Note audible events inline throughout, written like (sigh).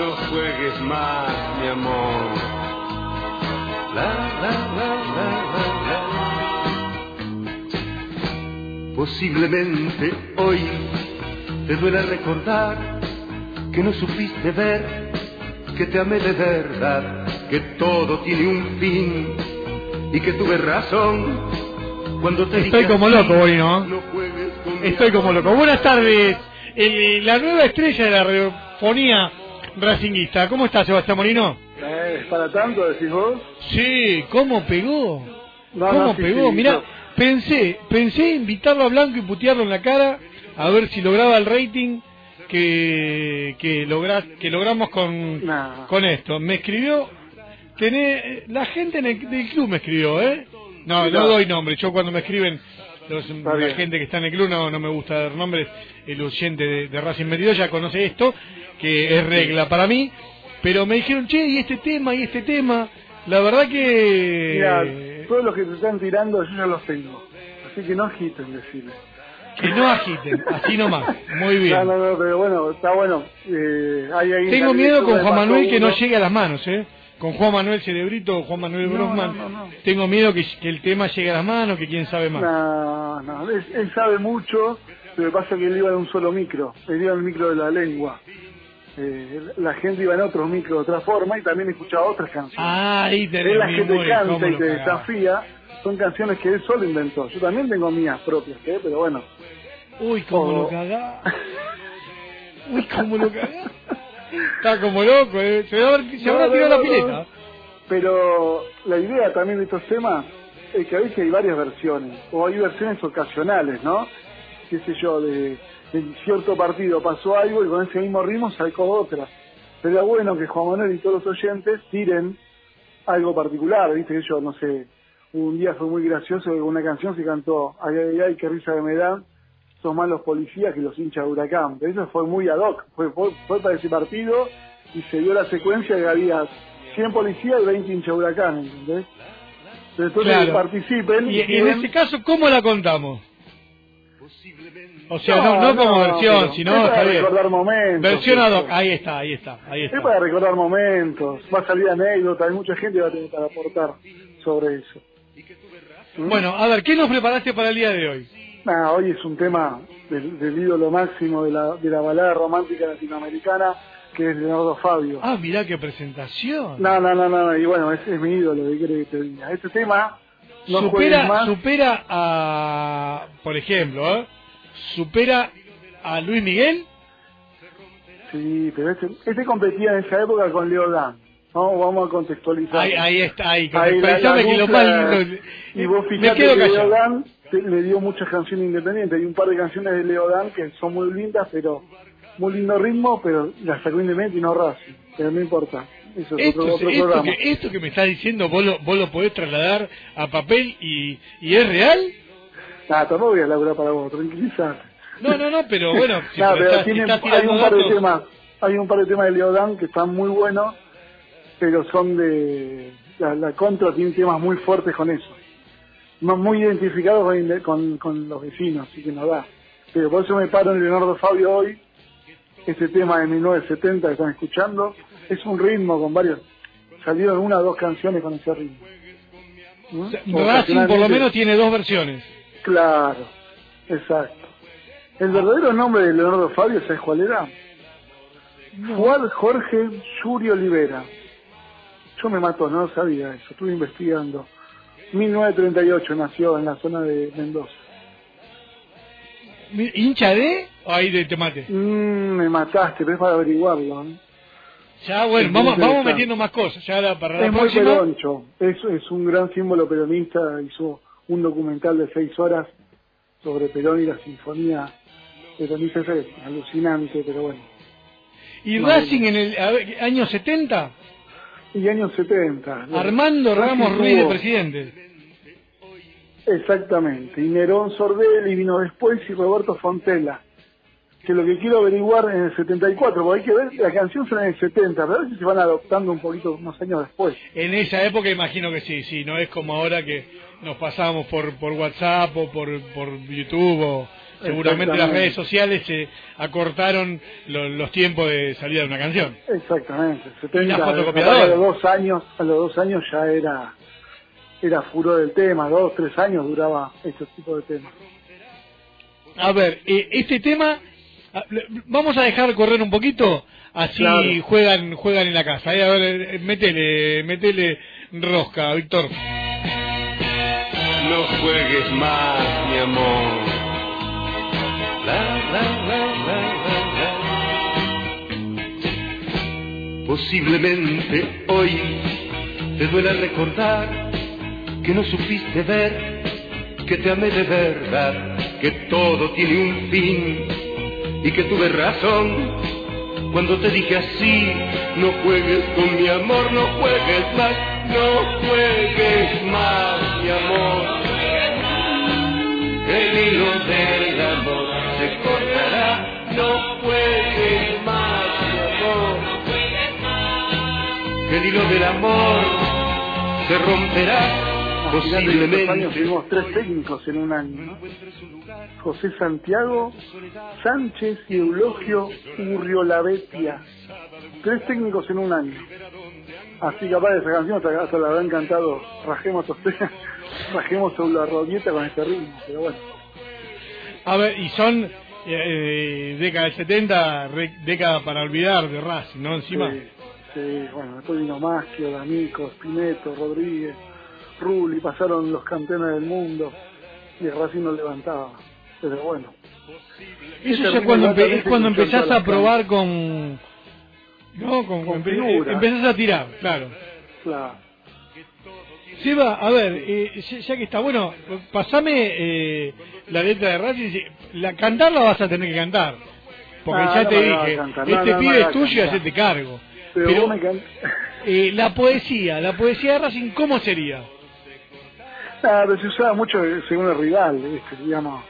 no juegues más, mi amor. La, la, la, Posiblemente hoy te duele recordar que no supiste ver que te amé de verdad, que todo tiene un fin y que tuve razón cuando te Estoy como loco hoy, ¿no? Estoy como loco. Buenas tardes. El- la nueva estrella de la radiofonía racinguista. ¿Cómo está Sebastián Molino? Eh, ¿Es para tanto, decís vos? Sí, ¿cómo pegó? No, ¿Cómo no, sí, pegó? sí, Mirá, no. pensé, pensé invitarlo a Blanco y putearlo en la cara a ver si lograba el rating que que, logra, que logramos con, Nah. con esto. Me escribió, tené, la gente en el, del club me escribió, ¿eh? No, no doy nombre. Yo cuando me escriben los- la gente que está en el club no, no me gusta dar nombres. El oyente de, de Racing 22 ya conoce esto, que es regla para mí. Pero me dijeron, che, y este tema, y este tema. La verdad que... Mira, todos los que te están tirando yo ya los tengo. Así que no agiten, decirle. Que no agiten, así nomás. Muy bien. No, no, no, pero bueno, está bueno. Eh, hay ahí Tengo miedo con Juan Manuel que no llegue a las manos, ¿eh? Con Juan Manuel Cerebrito, Juan Manuel No, Brosman. no, no, no. Tengo miedo que, que el tema llegue a las manos, que quién sabe más. No, no, él, él sabe mucho, pero pasa que él iba en un solo micro, él iba en el micro de la lengua. Eh, la gente iba en otros micros de otra forma y también escuchaba otras canciones. Ah, ahí tenés la que te canta y lo te desafía son canciones que él solo inventó. Yo también tengo mías propias, ¿eh? pero bueno. Uy, cómo Oh. lo cagá. Uy, cómo lo cagá. (laughs) Está como loco, ¿eh? Se, ver- se habrá no, tirado no, la no. pileta. Pero la idea también de estos temas es que a veces hay varias versiones, o hay versiones ocasionales, ¿no? Qué sé yo, de, en cierto partido pasó algo y con ese mismo ritmo sacó otra. Pero es bueno que Juan Manuel y todos los oyentes tiren algo particular, viste que yo, no sé, un día fue muy gracioso que una canción se cantó, ay, ay, ay, qué risa que me dan, son más los policías que los hinchas de Huracán. Pero eso fue muy ad hoc, fue, fue, fue para ese partido y se dio la secuencia que había 100 policías y 20 hinchas de Huracán, ¿entendés? Entonces Claro. participen Y, y en este caso, ¿cómo la contamos? O sea, no, no, como versión, sino es para recordar momentos. Versión ad hoc, ahí está, ahí está, ahí Es está. para recordar momentos, va a salir anécdotas, hay mucha gente que va a tener para aportar sobre eso. Bueno, a ver, ¿qué nos preparaste para el día de hoy? Nada, hoy es un tema del, del ídolo máximo de la, de la balada romántica latinoamericana, que es Leonardo Fabio. Ah, mirá qué presentación. No, no, no, no, y bueno, ese es mi ídolo, ¿qué querés que te diga? Este tema no supera, más. supera a, por ejemplo, ¿eh? supera a Luis Miguel. Sí, pero este, este competía en esa época con Leo Dan. ¿no? Vamos a contextualizar. Ahí, ahí está, ahí. Ahí la- que lo. Y vos fijate que Leo callado. Dan le dio muchas canciones independientes. Hay un par de canciones de Leo Dan que son muy lindas, pero muy lindo ritmo, pero las sacó independiente y no Racing. Pero no importa. Eso es Esto, otro, otro esto, programa. que, esto que me estás diciendo, vos lo, vos lo podés trasladar a papel y, y es real. Nada, tampoco voy a laburar para vos, tranquilízate. No, no, no, pero bueno, (laughs) si Nada, me pero estás- tiene- estás hay un par de temas, hay un par de temas de Leo Dan que están muy buenos, pero son de la, la contra tiene temas muy fuertes con eso, muy identificados con, con, con los vecinos, así que no da. Pero por eso me paro en Leonardo Fabio hoy, este tema de 1970 que están escuchando, es un ritmo con varios, salieron una o dos canciones con ese ritmo. ¿Mm? Racing por lo menos tiene dos versiones. Claro, exacto. El verdadero nombre de Leonardo Fabio, ¿sabes cuál era? Juan Jorge Yuri Olivera. Yo me mato, no sabía eso, estuve investigando. 1938 nació en la zona de Mendoza. ¿Hincha de? o ahí de Temate. Mm, me mataste, pero es para averiguarlo. ¿eh? Ya, bueno, Es vamos, vamos metiendo más cosas. Ya la- para la Es muy próxima. peroncho, es, es un gran símbolo peronista, hizo un documental de seis horas sobre Perón y la sinfonía peronista, es alucinante, pero bueno. ¿Y No, Racing en el a ver, año 70? Y años 70. Armando Ramos Ruiz de presidente. Exactamente. Y Nerón Sordelli vino después y Roberto Fontela. Que lo que quiero averiguar en el 74, porque hay que ver, la canción suena en el 70, pero a veces se van adoptando un poquito unos años después. En esa época imagino que sí, sí, no es como ahora que nos pasamos por, por WhatsApp o por, por YouTube o, seguramente las redes sociales se acortaron lo- los tiempos de salida de una canción. Exactamente, ¿Y 70, la fotocopiadora? a los dos años, a los dos años ya era era furor del tema, dos, tres años duraba este tipo de temas. A ver, eh, este tema, ah, vamos a dejar correr un poquito, así Claro. juegan juegan en la casa. Eh, a ver, eh, metele, metele rosca, Víctor. No juegues más, mi amor. La, la, la, la, la, la. Posiblemente hoy te duela recordar que no supiste ver que te amé de verdad, que todo tiene un fin y que tuve razón cuando te dije así, no juegues con mi amor, no juegues más, no juegues más, mi amor. El hilo del amor se cortará, no juegues más, mi amor. El hilo del amor se romperá, Estos años posiblemente. tuvimos tres técnicos en un año. José Santiago, Sánchez y Eulogio Urriolavetia. Tres técnicos en un año. Así capaz de esa canción hasta, hasta la habrán cantado Rajemos Ostena, (laughs) Rajemos sobre la rodilleta con este ritmo, pero bueno. A ver, y son eh, eh, década del 70, re- década para olvidar de Racing, ¿no? Encima. Sí, sí, bueno, después vino Maschio, D'Amico, Spineto, Rodríguez, Rulli, pasaron los campeones del mundo y el Racing no levantaba. Pero bueno. Eso ya cuando, empe- es cuando empezás a probar con... No, con, Con empe- empezás a tirar, claro. Claro. Seba, a ver, eh, ya que está bueno, pasame eh, la letra de Racing. La, cantarla vas a tener que cantar. Porque Ah, ya no te dije, cantar, no, este no pibe la es tuyo y hacete cargo. Pero, Pero, me can... eh, la poesía, la poesía de Racing, ¿cómo sería? Pero se usaba mucho según el rival, ¿viste? digamos.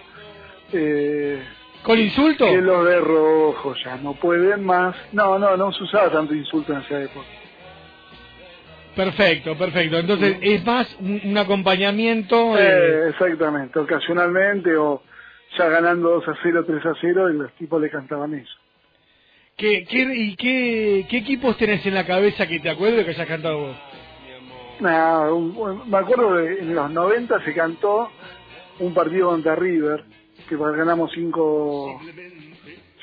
Eh, ¿Con insulto? que los de rojo ya no pueden más. No, no, no se usaba tanto insulto en esa época. Perfecto, perfecto. Entonces es más un, un acompañamiento. Eh, eh, exactamente, ocasionalmente o ya ganando 2 a 0, 3 a 0 y los tipos le cantaban eso. ¿qué, qué, ¿Y qué, qué equipos tenés en la cabeza que te acuerdes que hayas cantado vos? Nah, un- me acuerdo de en los 90 se cantó un partido contra River, que ganamos 5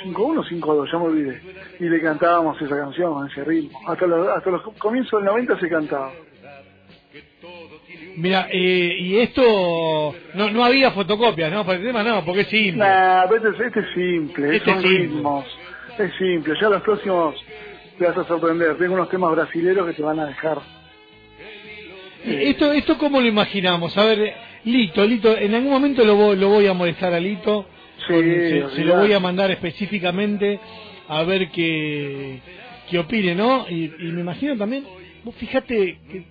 5-1 5-2, ya me olvidé. Y le cantábamos esa canción, ese ritmo. Hasta los, hasta los comienzos del 90 se cantaba. Mira, eh, y esto no, no había fotocopias, ¿no? Para el tema no, porque es simple. Nah, este, este es simple, Este son es simple. ritmos. Es simple, ya los próximos te vas a sorprender. Tengo unos temas brasileros que te van a dejar. Esto, esto cómo lo imaginamos? A ver, Lito, Lito, en algún momento lo, voy- lo voy a molestar a Lito. Sí, con- se, se lo voy a mandar específicamente a ver qué, qué opine, ¿no? Y, y me imagino también, vos fíjate, que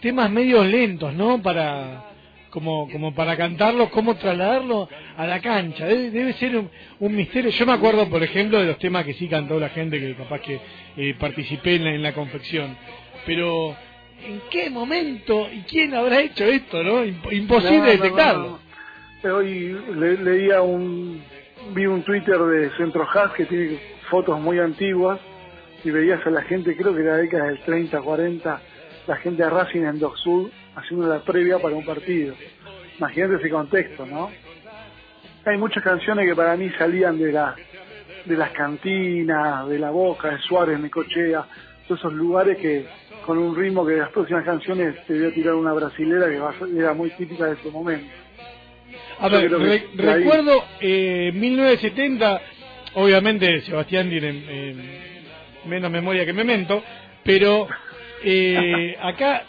temas medios lentos, ¿no? Para como como para cantarlos, cómo trasladarlo a la cancha. Debe, debe ser un, un misterio. Yo me acuerdo, por ejemplo, de los temas que sí cantó la gente, que capaz que eh, participé en la, en la confección. Pero, ¿en qué momento y quién habrá hecho esto, no? Imp- Imposible No, no, detectarlo. no. Hoy le- leía un, vi un Twitter de Centro Jazz que tiene fotos muy antiguas y veías a la gente, creo que era la década del 30, 40, la gente de Racing en Dock Sud haciendo la previa para un partido. Imagínate ese contexto, ¿no? Hay muchas canciones que para mí salían de la de las cantinas, de la boca, de Suárez, Necochea, todos esos lugares que con un ritmo que las próximas canciones te voy a tirar una brasilera que era muy típica de ese momento. A ver, re- recuerdo eh, 1970, obviamente Sebastián tiene eh, menos memoria que Memento, pero eh, acá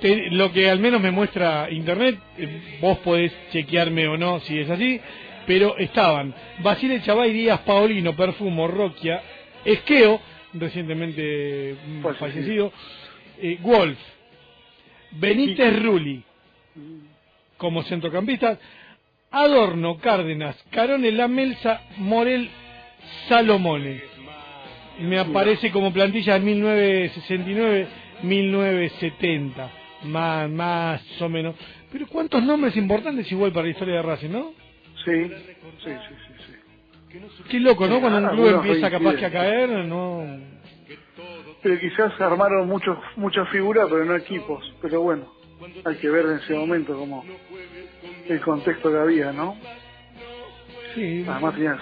te- lo que al menos me muestra internet, eh, vos podés chequearme o no si es así, pero estaban Basile Chavay, Díaz Paolino, Perfumo, Roquia, Esqueo, recientemente mm, Pues sí. Eh, Wolf, Benítez Rulli, como centrocampistas, Adorno, Cárdenas, Carone, Lamelsa, Morel, Salomone. Me aparece como plantilla de 1969-1970, más, más o menos. Pero cuántos nombres importantes igual para la historia de Racing, ¿no? Sí, sí, sí, sí. sí. Qué loco, ¿no? Cuando un club empieza capaz que a caer, no... Pero quizás se armaron muchos, muchas figuras, pero no equipos. Pero bueno, hay que ver en ese momento como el contexto que había, ¿no? Sí, Además tenías...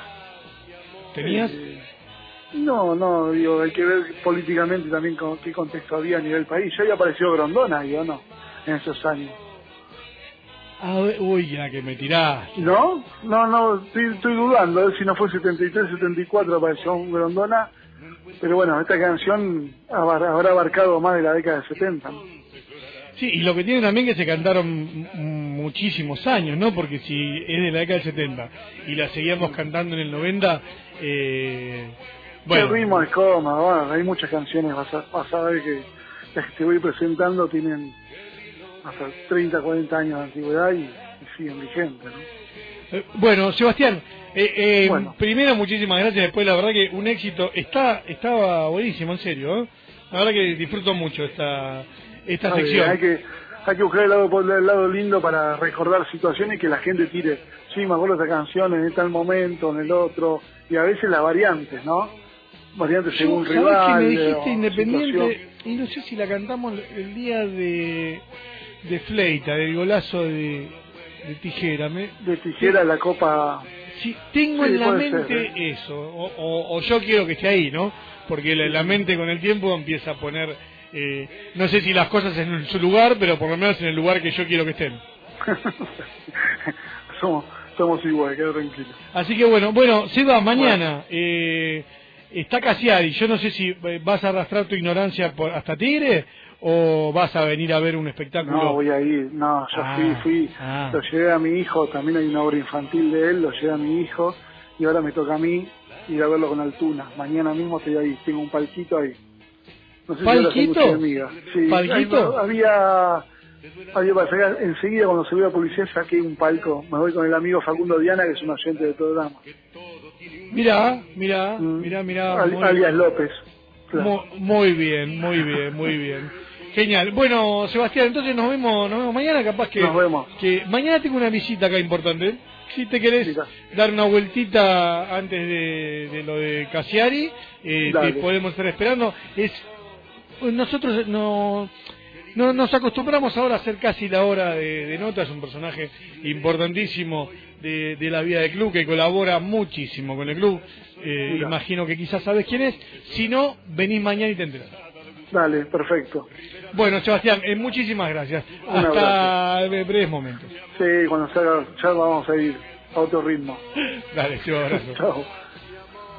tenías... eh, no, no, digo, hay que ver políticamente también con qué contexto había a nivel país. Ya había aparecido Grondona, digo, ¿no? En esos años. A ver, uy, la que me tirás. ¿No? No, no, estoy, estoy dudando, a ver si no fue 73, 74 apareció un Grondona. Pero bueno, esta canción habrá habrá abarcado más de la década de 70. ¿no? Sí, y lo que tiene también que se cantaron muchísimos años, ¿no? Porque si es de la década del 70 y la seguíamos cantando en el 90, eh, El bueno, ritmo es coma, bueno, hay muchas canciones, ver que las que te voy presentando tienen hasta 30, 40 años de antigüedad y, y siguen vigentes, ¿no? Eh, bueno, Sebastián, eh, eh, Bueno. primero muchísimas gracias, después la verdad que un éxito, está estaba buenísimo, en serio, ¿eh? La verdad que disfruto mucho esta esta sección. Hay que, hay que buscar el lado, el lado lindo para recordar situaciones que la gente tire. Sí, me acuerdo de esta canción en tal momento, en el otro, y a veces las variantes, ¿no? Variantes Yo, según ¿sabés rival. que me dijiste independiente? situación. Y no sé si la cantamos el día de, de Fleita, del golazo de, de Tijera. Me, De tijera la copa. si tengo Sí, en la mente ser, ¿eh? eso, o, o- o yo quiero que esté ahí, ¿no? Porque la, la mente con el tiempo empieza a poner, eh, no sé si las cosas en su lugar, pero por lo menos en el lugar que yo quiero que estén. (laughs) somos, somos iguales, queda tranquilo. Así que bueno, bueno, Seba, mañana eh, está Casiari. Yo no sé si eh, vas a arrastrar tu ignorancia por, hasta Tigre o vas a venir a ver un espectáculo. No, voy a ir, no, yo Ah, fui, fui, ah. lo llevé a mi hijo, también hay una obra infantil de él, lo llevé a mi hijo, y ahora me toca a mí ir a verlo con Altuna. Mañana mismo estoy ahí, tengo un palquito ahí. No sé si ¿Palquito? mucha amiga. Sí, ¿Palquito? había, enseguida cuando se vio la publicidad saqué un palco, me voy con el amigo Facundo Diana, que es un oyente del programa. Mirá, mirá, Mm. mirá, mirá. Al- alias López. Claro. Muy bien, muy bien, muy bien. Genial. Bueno, Sebastián, entonces nos vemos, nos vemos mañana, capaz que, Nos vemos. que mañana tengo una visita acá importante. Si te querés Mira. dar una vueltita antes de, de lo de Casiari, eh, te podemos estar esperando. Es nosotros no, no nos acostumbramos ahora a hacer casi la hora de, de nota. Es un personaje importantísimo de, de la vida del club que colabora muchísimo con el club. Eh, imagino que quizás sabes quién es. Si no, venís mañana y te enterás. Dale, perfecto. Bueno, Sebastián, eh, muchísimas gracias. Un Hasta eh, breves momentos. Sí, cuando salga, ya vamos a ir a otro ritmo. Dale, te abrazo. (laughs) Chao.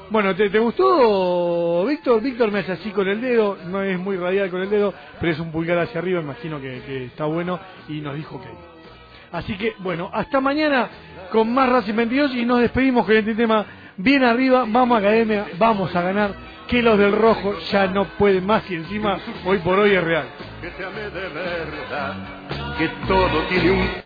Bueno, ¿te, gustó, Víctor? Víctor me hace así con el dedo, no es muy radial con el dedo, pero es un pulgar hacia arriba, imagino que, que está bueno, y nos dijo que Así que, bueno, hasta mañana con más Racing 22 y nos despedimos con este tema bien arriba, vamos a Academia, vamos a ganar, que los del rojo ya no pueden más y encima hoy por hoy es real. que de verdad, que todo tiene un